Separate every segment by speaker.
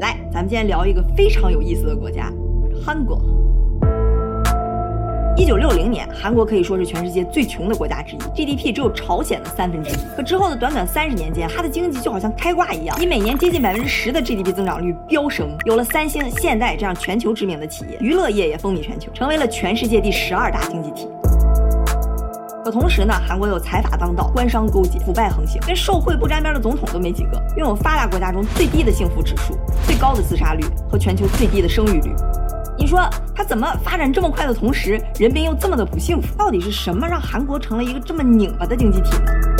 Speaker 1: 来，咱们今天聊一个非常有意思的国家——韩国。一九六零年，韩国可以说是全世界最穷的国家之一，GDP 只有朝鲜的三分之一。可之后的短短三十年间，它的经济就好像开挂一样，以每年接近百分之十的 GDP 增长率飙升。有了三星、现代这样全球知名的企业，娱乐业也风靡全球，成为了全世界第十二大经济体。可同时呢，韩国有财阀当道、官商勾结、腐败横行，连受贿不沾边的总统都没几个，拥有发达国家中最低的幸福指数、最高的自杀率和全球最低的生育率。你说他怎么发展这么快的同时，人民又这么的不幸福？到底是什么让韩国成了一个这么拧巴的经济体呢？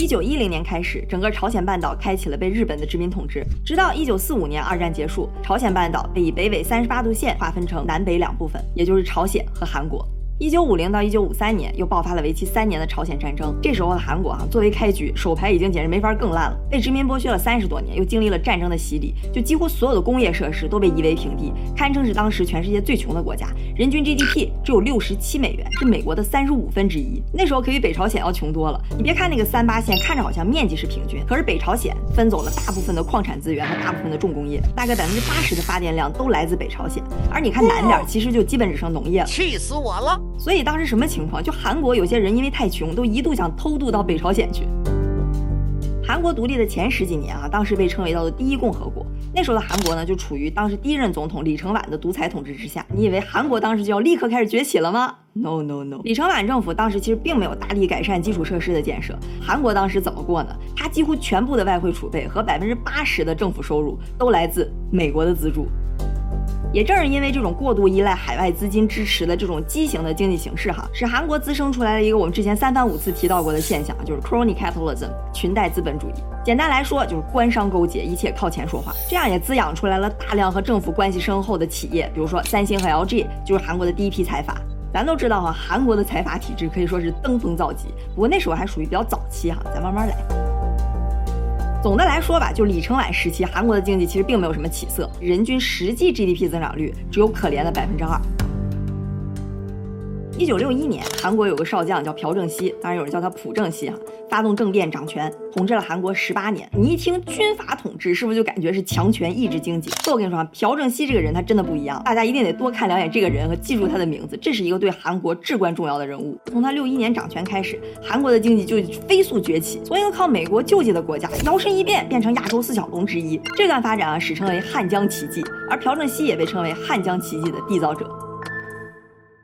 Speaker 1: 一九一零年开始，整个朝鲜半岛开启了被日本的殖民统治，直到一九四五年二战结束，朝鲜半岛被以北纬三十八度线划分成南北两部分，也就是朝鲜和韩国。一九五零到一九五三年，又爆发了为期三年的朝鲜战争。这时候的韩国啊，作为开局，手牌已经简直没法更烂了。被殖民剥削了三十多年，又经历了战争的洗礼，就几乎所有的工业设施都被夷为平地，堪称是当时全世界最穷的国家。人均 GDP 只有六十七美元，是美国的三十五分之一。那时候可比北朝鲜要穷多了。你别看那个三八线看着好像面积是平均，可是北朝鲜分走了大部分的矿产资源和大部分的重工业，大概百分之八十的发电量都来自北朝鲜。而你看南边，其实就基本只剩农业了。
Speaker 2: 气死我了！
Speaker 1: 所以当时什么？情况就韩国有些人因为太穷，都一度想偷渡到北朝鲜去。韩国独立的前十几年啊，当时被称为叫做第一共和国。那时候的韩国呢，就处于当时第一任总统李承晚的独裁统治之下。你以为韩国当时就要立刻开始崛起了吗？No No No！李承晚政府当时其实并没有大力改善基础设施的建设。韩国当时怎么过呢？他几乎全部的外汇储备和百分之八十的政府收入都来自美国的资助。也正是因为这种过度依赖海外资金支持的这种畸形的经济形势，哈，使韩国滋生出来了一个我们之前三番五次提到过的现象，就是 crony capitalism 裙带资本主义。简单来说，就是官商勾结，一切靠钱说话。这样也滋养出来了大量和政府关系深厚的企业，比如说三星和 LG，就是韩国的第一批财阀。咱都知道哈，韩国的财阀体制可以说是登峰造极，不过那时候还属于比较早期哈，咱慢慢来。总的来说吧，就李承晚时期，韩国的经济其实并没有什么起色，人均实际 GDP 增长率只有可怜的百分之二。一九六一年，韩国有个少将叫朴正熙，当然有人叫他朴正熙哈，发动政变掌权，统治了韩国十八年。你一听军阀统治，是不是就感觉是强权抑制经济？可我跟你说，朴正熙这个人他真的不一样，大家一定得多看两眼这个人和记住他的名字，这是一个对韩国至关重要的人物。从他六一年掌权开始，韩国的经济就飞速崛起，从一个靠美国救济的国家，摇身一变变成亚洲四小龙之一。这段发展啊，史称为汉江奇迹，而朴正熙也被称为汉江奇迹的缔造者。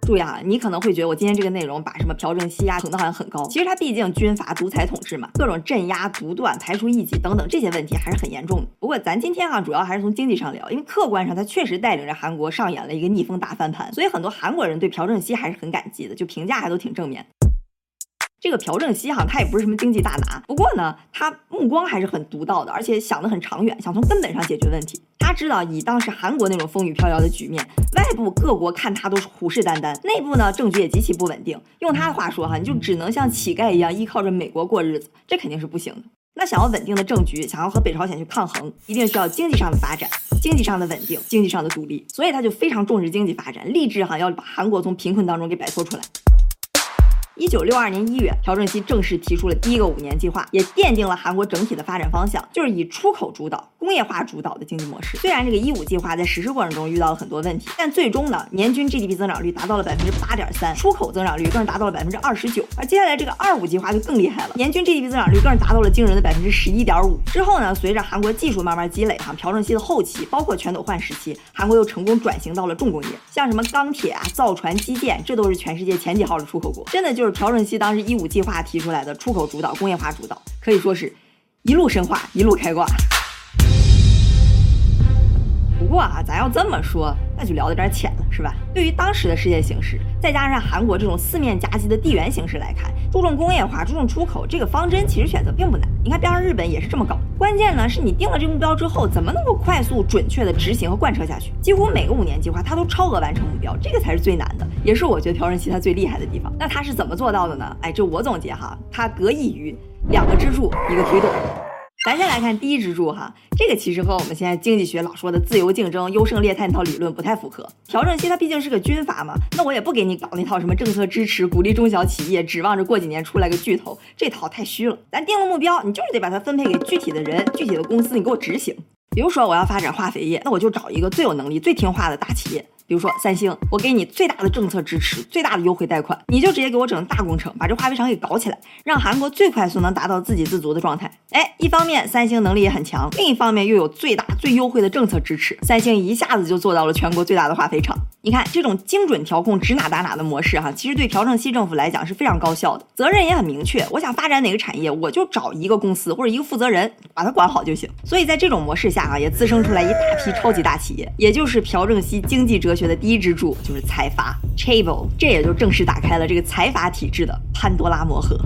Speaker 1: 注意啊，你可能会觉得我今天这个内容把什么朴正熙呀捧得好像很高，其实他毕竟军阀独裁统治嘛，各种镇压、独断、排除异己等等这些问题还是很严重的。不过咱今天啊主要还是从经济上聊，因为客观上他确实带领着韩国上演了一个逆风大翻盘，所以很多韩国人对朴正熙还是很感激的，就评价还都挺正面。这个朴正熙哈，他也不是什么经济大拿，不过呢，他目光还是很独到的，而且想得很长远，想从根本上解决问题。他知道以当时韩国那种风雨飘摇的局面，外部各国看他都是虎视眈眈，内部呢政局也极其不稳定。用他的话说哈，你就只能像乞丐一样依靠着美国过日子，这肯定是不行的。那想要稳定的政局，想要和北朝鲜去抗衡，一定需要经济上的发展，经济上的稳定，经济上的独立。所以他就非常重视经济发展，立志哈要把韩国从贫困当中给摆脱出来。一九六二年一月，朴正熙正式提出了第一个五年计划，也奠定了韩国整体的发展方向，就是以出口主导、工业化主导的经济模式。虽然这个一五计划在实施过程中遇到了很多问题，但最终呢，年均 GDP 增长率达到了百分之八点三，出口增长率更是达到了百分之二十九。而接下来这个二五计划就更厉害了，年均 GDP 增长率更是达到了惊人的百分之十一点五。之后呢，随着韩国技术慢慢积累，哈，朴正熙的后期，包括全斗焕时期，韩国又成功转型到了重工业，像什么钢铁啊、造船、基建，这都是全世界前几号的出口国。真的就是朴正熙当时。一五计划提出来的出口主导、工业化主导，可以说是一路深化，一路开挂。不过啊，咱要这么说，那就聊得有点浅了，是吧？对于当时的世界形势，再加上韩国这种四面夹击的地缘形势来看，注重工业化、注重出口这个方针，其实选择并不难。你看边上日本也是这么搞。关键呢，是你定了这目标之后，怎么能够快速、准确的执行和贯彻下去？几乎每个五年计划，它都超额完成目标，这个才是最难的，也是我觉得朴正熙他最厉害的地方。那他是怎么做到的呢？哎，这我总结哈，他得益于两个支柱，一个推动。咱先来看第一支柱哈，这个其实和我们现在经济学老说的自由竞争、优胜劣汰那套理论不太符合。朴正熙他毕竟是个军阀嘛，那我也不给你搞那套什么政策支持、鼓励中小企业，指望着过几年出来个巨头，这套太虚了。咱定了目标，你就是得把它分配给具体的人、具体的公司，你给我执行。比如说我要发展化肥业，那我就找一个最有能力、最听话的大企业。比如说三星，我给你最大的政策支持，最大的优惠贷款，你就直接给我整大工程，把这化肥厂给搞起来，让韩国最快速能达到自给自足的状态。哎，一方面三星能力也很强，另一方面又有最大最优惠的政策支持，三星一下子就做到了全国最大的化肥厂。你看这种精准调控、指哪打哪的模式，哈，其实对朴正熙政府来讲是非常高效的，责任也很明确。我想发展哪个产业，我就找一个公司或者一个负责人，把它管好就行。所以在这种模式下，啊，也滋生出来一大批超级大企业，也就是朴正熙经济哲学的第一支柱。就是财阀 Chable，这也就正式打开了这个财阀体制的潘多拉魔盒。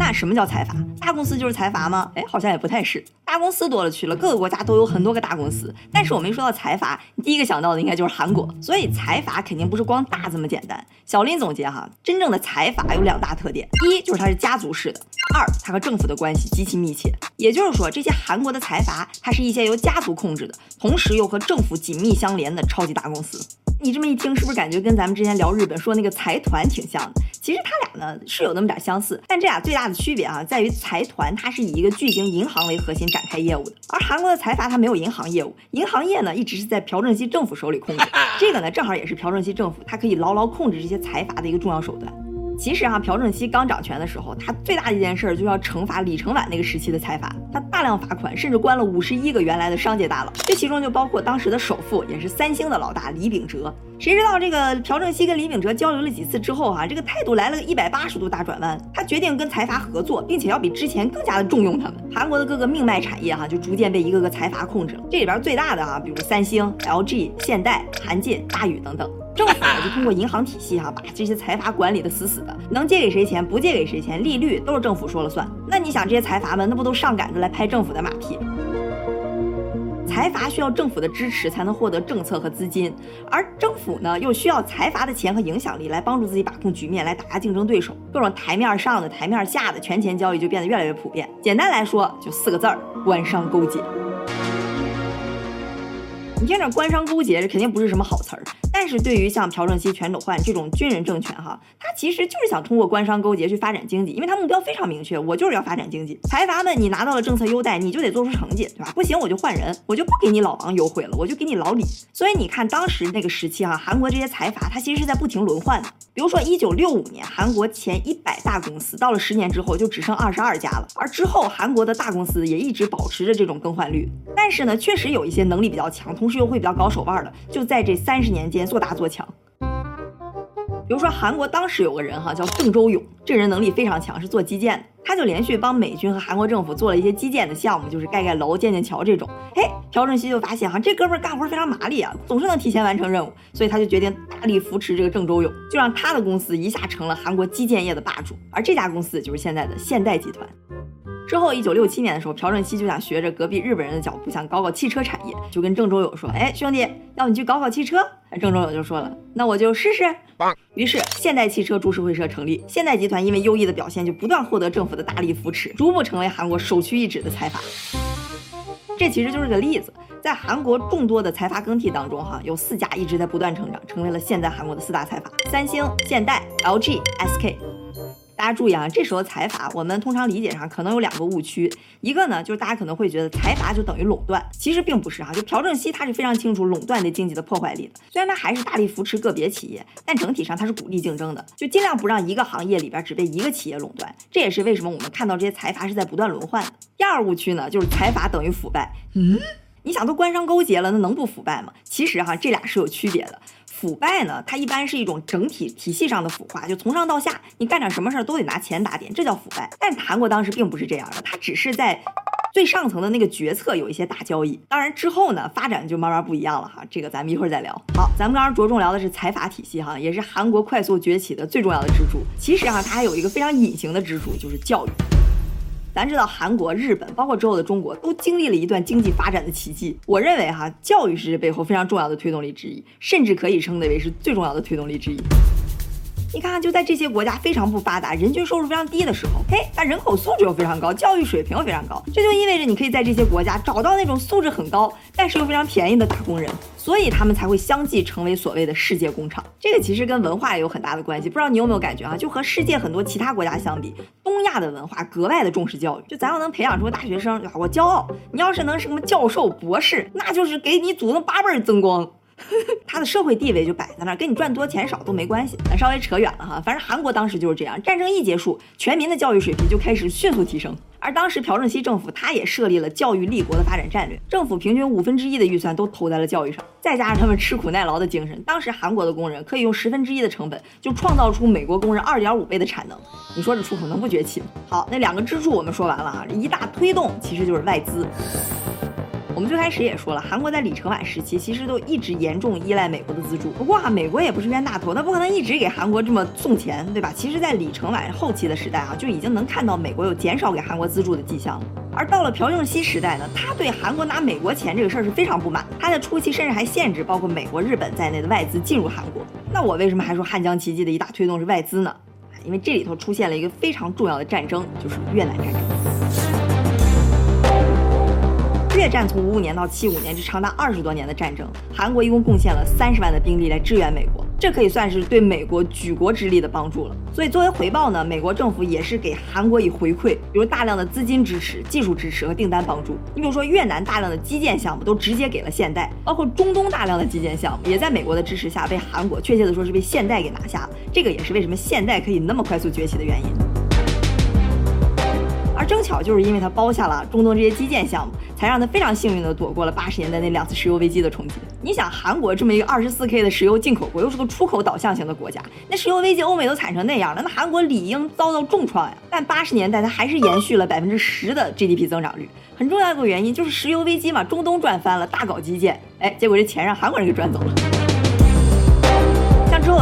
Speaker 1: 那什么叫财阀？大公司就是财阀吗？哎，好像也不太是。大公司多了去了，各个国家都有很多个大公司。但是我们说到财阀，你第一个想到的应该就是韩国。所以财阀肯定不是光大这么简单。小林总结哈，真正的财阀有两大特点：一就是它是家族式的；二它和政府的关系极其密切。也就是说，这些韩国的财阀，它是一些由家族控制的，同时又和政府紧密相连的超级大公司。你这么一听，是不是感觉跟咱们之前聊日本说那个财团挺像的？其实他俩呢是有那么点相似，但这俩最大的区别啊，在于财团它是以一个巨型银行为核心展开业务的，而韩国的财阀它没有银行业务，银行业呢一直是在朴正熙政府手里控制。这个呢正好也是朴正熙政府它可以牢牢控制这些财阀的一个重要手段。其实啊，朴正熙刚掌权的时候，他最大的一件事就是要惩罚李承晚那个时期的财阀，他大量罚款，甚至关了五十一个原来的商界大佬，这其中就包括当时的首富，也是三星的老大李秉哲。谁知道这个朴正熙跟李秉哲交流了几次之后哈，这个态度来了个一百八十度大转弯，他决定跟财阀合作，并且要比之前更加的重用他们。韩国的各个命脉产业哈，就逐渐被一个个财阀控制了。这里边最大的哈，比如三星、LG、现代、韩进、大宇等等。政府呢就通过银行体系哈，把这些财阀管理的死死的，能借给谁钱，不借给谁钱，利率都是政府说了算。那你想这些财阀们，那不都上赶着来拍政府的马屁？财阀需要政府的支持才能获得政策和资金，而政府呢又需要财阀的钱和影响力来帮助自己把控局面，来打压竞争对手。各种台面上的、台面下的权钱交易就变得越来越普遍。简单来说，就四个字儿：官商勾结。你听着，官商勾结，这肯定不是什么好词儿。但是对于像朴正熙、全斗焕这种军人政权，哈，他其实就是想通过官商勾结去发展经济，因为他目标非常明确，我就是要发展经济。财阀们，你拿到了政策优待，你就得做出成绩，对吧？不行，我就换人，我就不给你老王优惠了，我就给你老李。所以你看当时那个时期，哈，韩国这些财阀，他其实是在不停轮换的。比如说一九六五年，韩国前一百大公司，到了十年之后就只剩二十二家了。而之后韩国的大公司也一直保持着这种更换率。但是呢，确实有一些能力比较强，同时又会比较搞手腕的，就在这三十年间做大做强。比如说，韩国当时有个人哈，叫郑周永，这人能力非常强，是做基建的。他就连续帮美军和韩国政府做了一些基建的项目，就是盖盖楼、建建桥这种。嘿，朴正熙就发现哈，这哥们干活非常麻利啊，总是能提前完成任务，所以他就决定大力扶持这个郑周永，就让他的公司一下成了韩国基建业的霸主。而这家公司就是现在的现代集团。之后，一九六七年的时候，朴正熙就想学着隔壁日本人的脚步，想搞搞汽车产业，就跟郑州友说：“哎，兄弟，要不你去搞搞汽车。”郑州友就说了：“那我就试试。”于是，现代汽车株式会社成立，现代集团因为优异的表现，就不断获得政府的大力扶持，逐步成为韩国首屈一指的财阀。这其实就是个例子，在韩国众多的财阀更替当中，哈，有四家一直在不断成长，成为了现在韩国的四大财阀：三星、现代、LG、SK。大家注意啊，这时候财阀，我们通常理解上可能有两个误区，一个呢就是大家可能会觉得财阀就等于垄断，其实并不是哈。就朴正熙他是非常清楚垄断对经济的破坏力的，虽然他还是大力扶持个别企业，但整体上他是鼓励竞争的，就尽量不让一个行业里边只被一个企业垄断。这也是为什么我们看到这些财阀是在不断轮换的。第二误区呢，就是财阀等于腐败。嗯，你想都官商勾结了，那能不腐败吗？其实哈，这俩是有区别的。腐败呢，它一般是一种整体体系上的腐化，就从上到下，你干点什么事儿都得拿钱打点，这叫腐败。但韩国当时并不是这样的，它只是在最上层的那个决策有一些大交易。当然之后呢，发展就慢慢不一样了哈，这个咱们一会儿再聊。好，咱们刚刚着重聊的是财阀体系哈，也是韩国快速崛起的最重要的支柱。其实哈，它还有一个非常隐形的支柱，就是教育。咱知道韩国、日本，包括之后的中国，都经历了一段经济发展的奇迹。我认为哈，教育是这背后非常重要的推动力之一，甚至可以称得为是最重要的推动力之一。你看，就在这些国家非常不发达、人均收入非常低的时候，嘿，但人口素质又非常高，教育水平又非常高，这就意味着你可以在这些国家找到那种素质很高，但是又非常便宜的打工人。所以他们才会相继成为所谓的世界工厂。这个其实跟文化也有很大的关系。不知道你有没有感觉啊？就和世界很多其他国家相比，东亚的文化格外的重视教育。就咱要能培养出个大学生，我骄傲。你要是能什么教授、博士，那就是给你祖宗八辈儿增光。他的社会地位就摆在那儿，跟你赚多钱少都没关系。咱稍微扯远了哈，反正韩国当时就是这样，战争一结束，全民的教育水平就开始迅速提升。而当时朴正熙政府他也设立了教育立国的发展战略，政府平均五分之一的预算都投在了教育上，再加上他们吃苦耐劳的精神，当时韩国的工人可以用十分之一的成本就创造出美国工人二点五倍的产能。你说这出口能不崛起吗？好，那两个支柱我们说完了啊，一大推动其实就是外资。我们最开始也说了，韩国在李承晚时期其实都一直严重依赖美国的资助。不过啊，美国也不是冤大头，他不可能一直给韩国这么送钱，对吧？其实，在李承晚后期的时代啊，就已经能看到美国有减少给韩国资助的迹象了。而到了朴正熙时代呢，他对韩国拿美国钱这个事儿是非常不满。他在初期甚至还限制包括美国、日本在内的外资进入韩国。那我为什么还说汉江奇迹的一大推动是外资呢？因为这里头出现了一个非常重要的战争，就是越南战争。越战从五五年到七五年，这长达二十多年的战争，韩国一共贡献了三十万的兵力来支援美国，这可以算是对美国举国之力的帮助了。所以作为回报呢，美国政府也是给韩国以回馈，比如大量的资金支持、技术支持和订单帮助。你比如说越南大量的基建项目都直接给了现代，包括中东大量的基建项目也在美国的支持下被韩国，确切的说是被现代给拿下了。这个也是为什么现代可以那么快速崛起的原因。正巧就是因为他包下了中东这些基建项目，才让他非常幸运的躲过了八十年代那两次石油危机的冲击。你想，韩国这么一个二十四 K 的石油进口国，又是个出口导向型的国家，那石油危机欧美都惨成那样了，那韩国理应遭到重创呀。但八十年代它还是延续了百分之十的 GDP 增长率，很重要一个原因就是石油危机嘛，中东赚翻了，大搞基建，哎，结果这钱让韩国人给赚走了。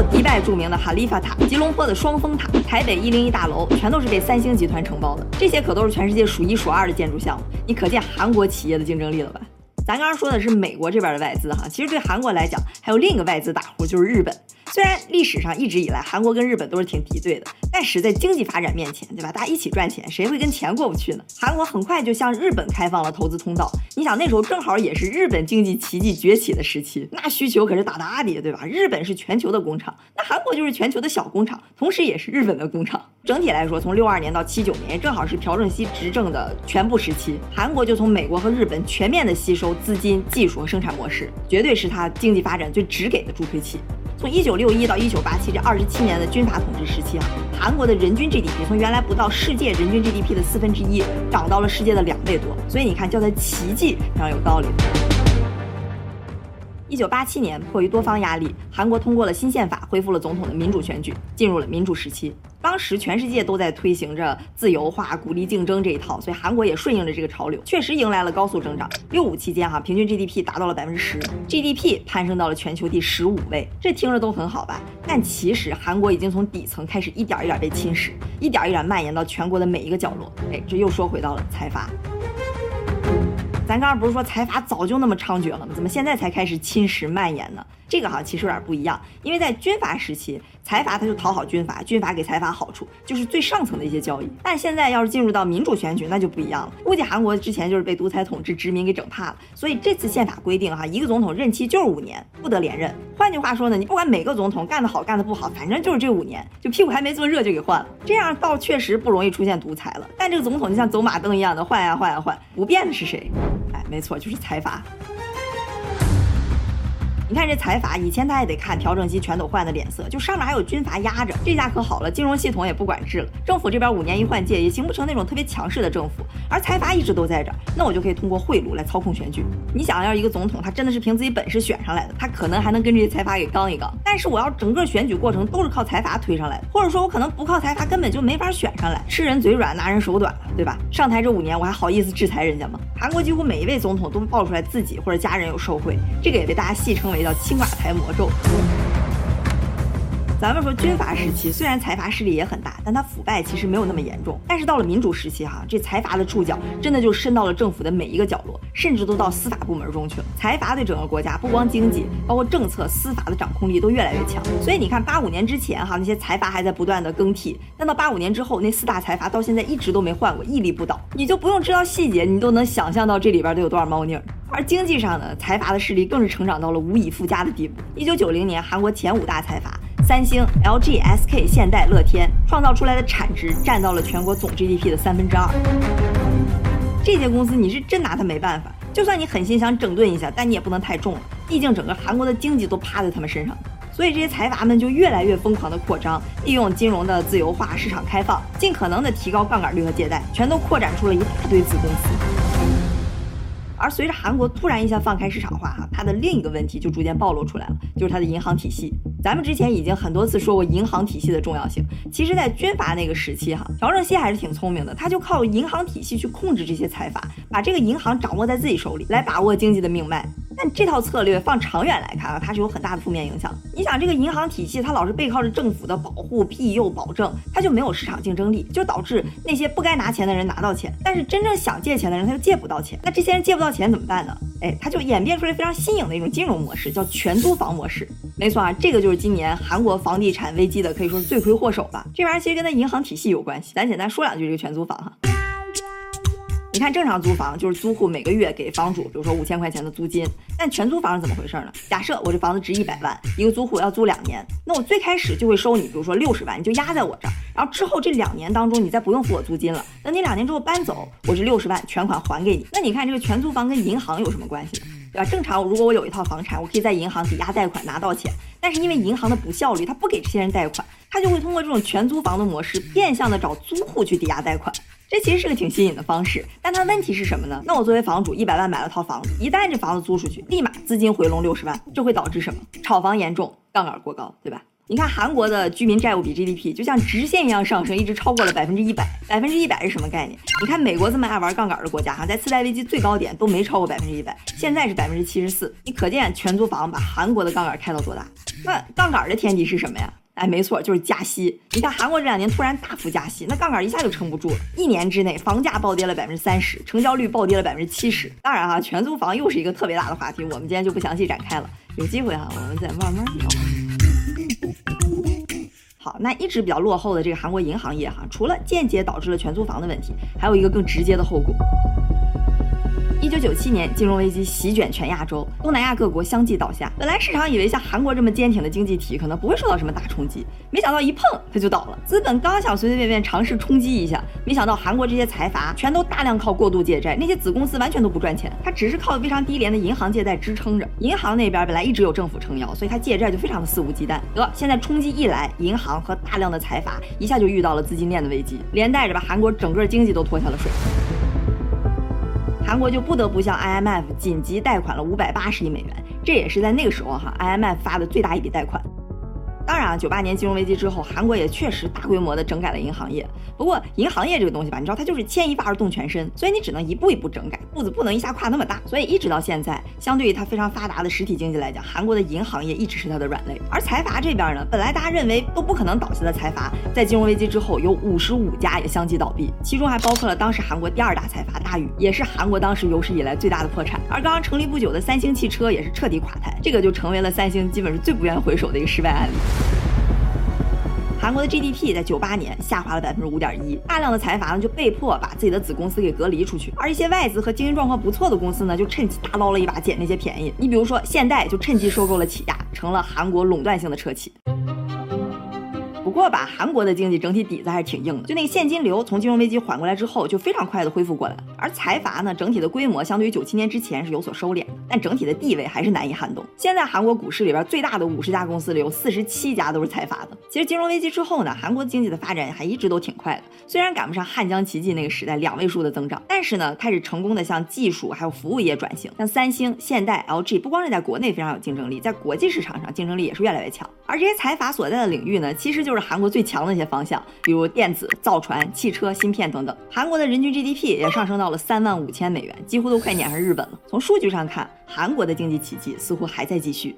Speaker 1: 迪拜著名的哈利法塔、吉隆坡的双峰塔、台北一零一大楼，全都是被三星集团承包的。这些可都是全世界数一数二的建筑项目，你可见韩国企业的竞争力了吧？咱刚刚说的是美国这边的外资哈，其实对韩国来讲，还有另一个外资大户就是日本。虽然历史上一直以来韩国跟日本都是挺敌对的，但是在经济发展面前，对吧？大家一起赚钱，谁会跟钱过不去呢？韩国很快就向日本开放了投资通道。你想那时候正好也是日本经济奇迹崛起的时期，那需求可是大大的，对吧？日本是全球的工厂，那韩国就是全球的小工厂，同时也是日本的工厂。整体来说，从六二年到七九年，正好是朴正熙执政的全部时期，韩国就从美国和日本全面的吸收资金、技术和生产模式，绝对是它经济发展最直给的助推器。从一九六一到一九八七这二十七年的军阀统治时期啊，韩国的人均 GDP 从原来不到世界人均 GDP 的四分之一，涨到了世界的两倍多。所以你看，叫它奇迹非常有道理。一九八七年，迫于多方压力，韩国通过了新宪法，恢复了总统的民主选举，进入了民主时期。当时全世界都在推行着自由化、鼓励竞争这一套，所以韩国也顺应着这个潮流，确实迎来了高速增长。六五期间，哈，平均 GDP 达到了百分之十，GDP 攀升到了全球第十五位。这听着都很好吧？但其实韩国已经从底层开始一点一点被侵蚀，一点一点蔓延到全国的每一个角落。哎，这又说回到了财阀。咱刚刚不是说财阀早就那么猖獗了吗？怎么现在才开始侵蚀蔓延呢？这个哈其实有点不一样，因为在军阀时期，财阀他就讨好军阀，军阀给财阀好处，就是最上层的一些交易。但现在要是进入到民主选举，那就不一样了。估计韩国之前就是被独裁统治殖民给整怕了，所以这次宪法规定哈，一个总统任期就是五年，不得连任。换句话说呢，你不管每个总统干得好干得不好，反正就是这五年，就屁股还没坐热就给换了。这样倒确实不容易出现独裁了。但这个总统就像走马灯一样的换呀换呀换，不变的是谁？哎，没错，就是财阀。你看这财阀，以前他也得看朴正熙全都换的脸色，就上面还有军阀压着，这下可好了，金融系统也不管制了，政府这边五年一换届，也形不成那种特别强势的政府，而财阀一直都在这儿，那我就可以通过贿赂来操控选举。你想要一个总统，他真的是凭自己本事选上来的，他可能还能跟这些财阀给刚一刚，但是我要整个选举过程都是靠财阀推上来的，或者说我可能不靠财阀根本就没法选上来，吃人嘴软，拿人手短了，对吧？上台这五年，我还好意思制裁人家吗？韩国几乎每一位总统都爆出来自己或者家人有受贿，这个也被大家戏称为也叫“青瓦台魔咒”。咱们说军阀时期，虽然财阀势力也很大，但它腐败其实没有那么严重。但是到了民主时期，哈，这财阀的触角真的就伸到了政府的每一个角落，甚至都到司法部门中去了。财阀对整个国家不光经济，包括政策、司法的掌控力都越来越强。所以你看，八五年之前，哈，那些财阀还在不断的更替，但到八五年之后，那四大财阀到现在一直都没换过，屹立不倒。你就不用知道细节，你都能想象到这里边都有多少猫腻儿。而经济上呢，财阀的势力更是成长到了无以复加的地步。一九九零年，韩国前五大财阀。三星、LG、SK、现代、乐天创造出来的产值占到了全国总 GDP 的三分之二。这些公司你是真拿他没办法，就算你狠心想整顿一下，但你也不能太重了，毕竟整个韩国的经济都趴在他们身上。所以这些财阀们就越来越疯狂的扩张，利用金融的自由化、市场开放，尽可能的提高杠杆率和借贷，全都扩展出了一大堆子公司。而随着韩国突然一下放开市场化，哈，它的另一个问题就逐渐暴露出来了，就是它的银行体系。咱们之前已经很多次说过银行体系的重要性。其实，在军阀那个时期，哈，朴正熙还是挺聪明的，他就靠银行体系去控制这些财阀，把这个银行掌握在自己手里，来把握经济的命脉。但这套策略放长远来看啊，它是有很大的负面影响。你想，这个银行体系它老是背靠着政府的保护、庇佑、保证，它就没有市场竞争力，就导致那些不该拿钱的人拿到钱，但是真正想借钱的人他就借不到钱。那这些人借不到钱怎么办呢？哎，他就演变出来非常新颖的一种金融模式，叫全租房模式。没错啊，这个就是今年韩国房地产危机的可以说是罪魁祸首吧。这玩意儿其实跟他银行体系有关系。咱简单说两句这个全租房哈。你看，正常租房就是租户每个月给房主，比如说五千块钱的租金。但全租房是怎么回事呢？假设我这房子值一百万，一个租户要租两年，那我最开始就会收你，比如说六十万，你就压在我这儿。然后之后这两年当中，你再不用付我租金了。等你两年之后搬走，我这六十万全款还给你。那你看这个全租房跟银行有什么关系呢？对吧？正常如果我有一套房产，我可以在银行抵押贷款拿到钱。但是因为银行的不效率，他不给这些人贷款，他就会通过这种全租房的模式，变相的找租户去抵押贷款。这其实是个挺新颖的方式，但它问题是什么呢？那我作为房主，一百万买了套房子，一旦这房子租出去，立马资金回笼六十万，这会导致什么？炒房严重，杠杆过高，对吧？你看韩国的居民债务比 GDP 就像直线一样上升，一直超过了百分之一百。百分之一百是什么概念？你看美国这么爱玩杠杆的国家，哈，在次贷危机最高点都没超过百分之一百，现在是百分之七十四。你可见全租房把韩国的杠杆开到多大？那杠杆的天敌是什么呀？哎，没错，就是加息。你看韩国这两年突然大幅加息，那杠杆一下就撑不住了。一年之内，房价暴跌了百分之三十，成交率暴跌了百分之七十。当然哈，全租房又是一个特别大的话题，我们今天就不详细展开了。有机会哈，我们再慢慢聊。好，那一直比较落后的这个韩国银行业哈，除了间接导致了全租房的问题，还有一个更直接的后果。一九九七年，金融危机席卷全亚洲，东南亚各国相继倒下。本来市场以为像韩国这么坚挺的经济体可能不会受到什么大冲击，没想到一碰它就倒了。资本刚想随随便便尝试冲击一下，没想到韩国这些财阀全都大量靠过度借债，那些子公司完全都不赚钱，它只是靠非常低廉的银行借贷支撑着。银行那边本来一直有政府撑腰，所以它借债就非常的肆无忌惮。得，现在冲击一来，银行和大量的财阀一下就遇到了资金链的危机，连带着把韩国整个经济都拖下了水。韩国就不得不向 IMF 紧急贷款了五百八十亿美元，这也是在那个时候哈 IMF 发的最大一笔贷款。当然啊，九八年金融危机之后，韩国也确实大规模的整改了银行业。不过，银行业这个东西吧，你知道它就是牵一发而动全身，所以你只能一步一步整改，步子不能一下跨那么大。所以一直到现在，相对于它非常发达的实体经济来讲，韩国的银行业一直是它的软肋。而财阀这边呢，本来大家认为都不可能倒下的财阀，在金融危机之后，有五十五家也相继倒闭，其中还包括了当时韩国第二大财阀大宇，也是韩国当时有史以来最大的破产。而刚刚成立不久的三星汽车也是彻底垮台，这个就成为了三星基本是最不愿回首的一个失败案例。韩国的 GDP 在九八年下滑了百分之五点一，大量的财阀呢就被迫把自己的子公司给隔离出去，而一些外资和经营状况不错的公司呢就趁机大捞了一把，捡那些便宜。你比如说现代就趁机收购了起亚，成了韩国垄断性的车企。不过吧，韩国的经济整体底子还是挺硬的，就那个现金流从金融危机缓过来之后，就非常快的恢复过来了。而财阀呢，整体的规模相对于九七年之前是有所收敛的，但整体的地位还是难以撼动。现在韩国股市里边最大的五十家公司里有四十七家都是财阀的。其实金融危机之后呢，韩国经济的发展还一直都挺快的，虽然赶不上汉江奇迹那个时代两位数的增长，但是呢，开始成功的向技术还有服务业转型，像三星、现代、LG，不光是在国内非常有竞争力，在国际市场上竞争力也是越来越强。而这些财阀所在的领域呢，其实就是韩国最强的一些方向，比如电子、造船、汽车、芯片等等。韩国的人均 GDP 也上升到了三万五千美元，几乎都快撵上日本了。从数据上看，韩国的经济奇迹似乎还在继续。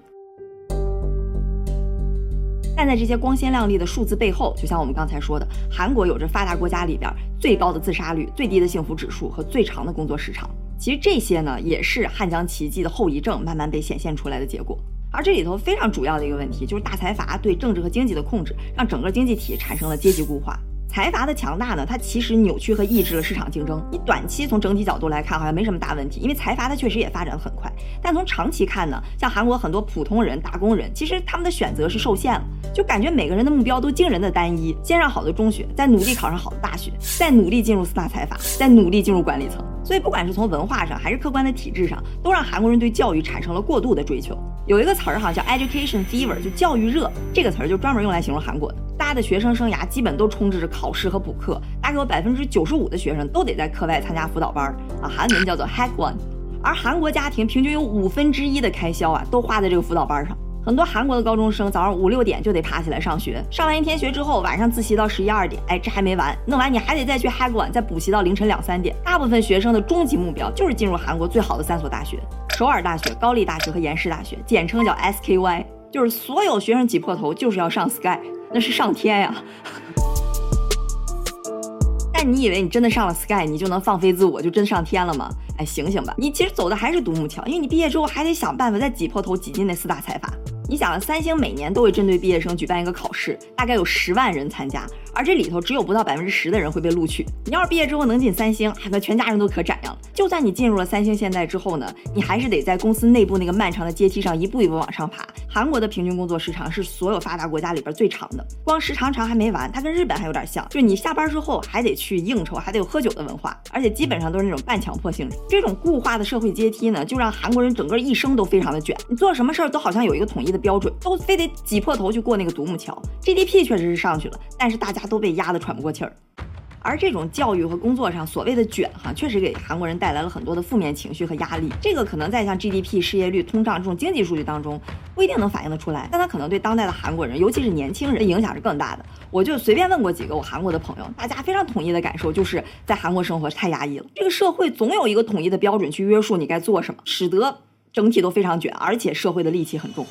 Speaker 1: 但在这些光鲜亮丽的数字背后，就像我们刚才说的，韩国有着发达国家里边最高的自杀率、最低的幸福指数和最长的工作时长。其实这些呢，也是汉江奇迹的后遗症慢慢被显现出来的结果。而这里头非常主要的一个问题，就是大财阀对政治和经济的控制，让整个经济体产生了阶级固化。财阀的强大呢，它其实扭曲和抑制了市场竞争。你短期从整体角度来看，好像没什么大问题，因为财阀它确实也发展很快。但从长期看呢，像韩国很多普通人、打工人，其实他们的选择是受限了，就感觉每个人的目标都惊人的单一：先上好的中学，再努力考上好的大学，再努力进入四大财阀，再努力进入管理层。所以不管是从文化上还是客观的体制上，都让韩国人对教育产生了过度的追求。有一个词儿哈叫 education fever，就教育热，这个词儿就专门用来形容韩国的。大家的学生生涯基本都充斥着考试和补课，大概有百分之九十五的学生都得在课外参加辅导班儿啊，韩文叫做 hack one。而韩国家庭平均有五分之一的开销啊，都花在这个辅导班上。很多韩国的高中生早上五六点就得爬起来上学，上完一天学之后，晚上自习到十一二点，哎，这还没完，弄完你还得再去 Hagwon 再补习到凌晨两三点。大部分学生的终极目标就是进入韩国最好的三所大学：首尔大学、高丽大学和延世大学，简称叫 SKY，就是所有学生挤破头就是要上 Sky。那是上天呀！但你以为你真的上了 Sky，你就能放飞自我，就真上天了吗？哎，醒醒吧！你其实走的还是独木桥，因为你毕业之后还得想办法再挤破头挤进那四大财阀。你想啊，三星每年都会针对毕业生举办一个考试，大概有十万人参加，而这里头只有不到百分之十的人会被录取。你要是毕业之后能进三星，那全家人都可展扬了。就算你进入了三星现在之后呢，你还是得在公司内部那个漫长的阶梯上一步一步往上爬。韩国的平均工作时长是所有发达国家里边最长的，光时长长还没完，它跟日本还有点像，就是你下班之后还得去应酬，还得有喝酒的文化，而且基本上都是那种半强迫性质。这种固化的社会阶梯呢，就让韩国人整个一生都非常的卷，你做什么事儿都好像有一个统一的标准，都非。得挤破头去过那个独木桥，GDP 确实是上去了，但是大家他都被压得喘不过气儿。而这种教育和工作上所谓的卷哈，确实给韩国人带来了很多的负面情绪和压力。这个可能在像 GDP、失业率、通胀这种经济数据当中不一定能反映得出来，但它可能对当代的韩国人，尤其是年轻人影响是更大的。我就随便问过几个我韩国的朋友，大家非常统一的感受就是在韩国生活太压抑了。这个社会总有一个统一的标准去约束你该做什么，使得整体都非常卷，而且社会的戾气很重。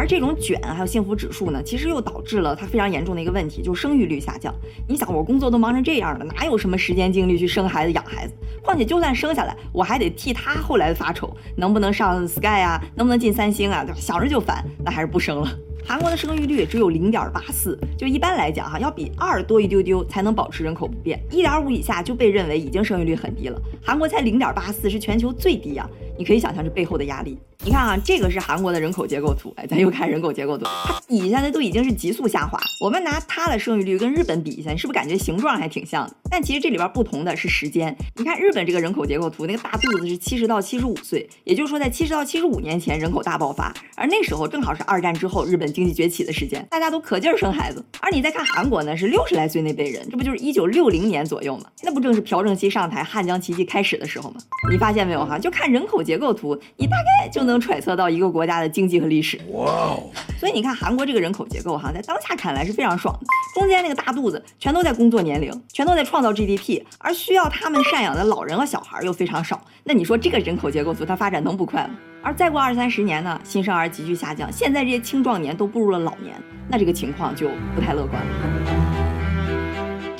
Speaker 1: 而这种卷还有幸福指数呢，其实又导致了它非常严重的一个问题，就是生育率下降。你想，我工作都忙成这样了，哪有什么时间精力去生孩子养孩子？况且就算生下来，我还得替他后来发愁，能不能上 Sky 啊，能不能进三星啊，想着就烦，那还是不生了。韩国的生育率只有零点八四，就一般来讲哈，要比二多一丢丢才能保持人口不变，一点五以下就被认为已经生育率很低了。韩国才零点八四，是全球最低啊！你可以想象这背后的压力。你看啊，这个是韩国的人口结构图，哎，咱又看人口结构图，它底下的都已经是急速下滑。我们拿它的生育率跟日本比一下，你是不是感觉形状还挺像的？但其实这里边不同的是时间。你看日本这个人口结构图，那个大肚子是七十到七十五岁，也就是说在七十到七十五年前人口大爆发，而那时候正好是二战之后日本经济崛起的时间，大家都可劲儿生孩子。而你再看韩国呢，是六十来岁那辈人，这不就是一九六零年左右吗？那不正是朴正熙上台汉江奇迹开始的时候吗？你发现没有哈？就看人口结构图，你大概就能。能揣测到一个国家的经济和历史，哇哦！所以你看韩国这个人口结构哈，在当下看来是非常爽的。中间那个大肚子全都在工作年龄，全都在创造 GDP，而需要他们赡养的老人和小孩又非常少。那你说这个人口结构图它发展能不快吗？而再过二三十年呢，新生儿急剧下降，现在这些青壮年都步入了老年，那这个情况就不太乐观了。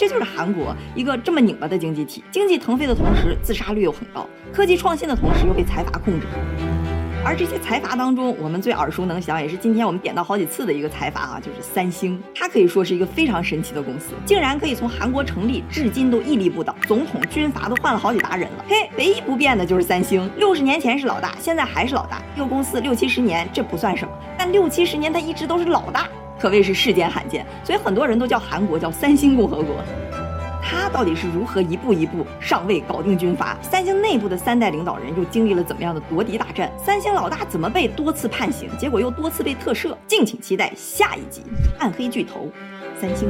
Speaker 1: 这就是韩国一个这么拧巴的经济体，经济腾飞的同时，自杀率又很高；科技创新的同时，又被财阀控制。而这些财阀当中，我们最耳熟能详，也是今天我们点到好几次的一个财阀啊，就是三星。它可以说是一个非常神奇的公司，竟然可以从韩国成立至今都屹立不倒，总统、军阀都换了好几茬人了。嘿，唯一不变的就是三星，六十年前是老大，现在还是老大。一个公司六七十年，这不算什么，但六七十年它一直都是老大，可谓是世间罕见。所以很多人都叫韩国叫三星共和国。他到底是如何一步一步上位搞定军阀？三星内部的三代领导人又经历了怎么样的夺嫡大战？三星老大怎么被多次判刑，结果又多次被特赦？敬请期待下一集《暗黑巨头》三星。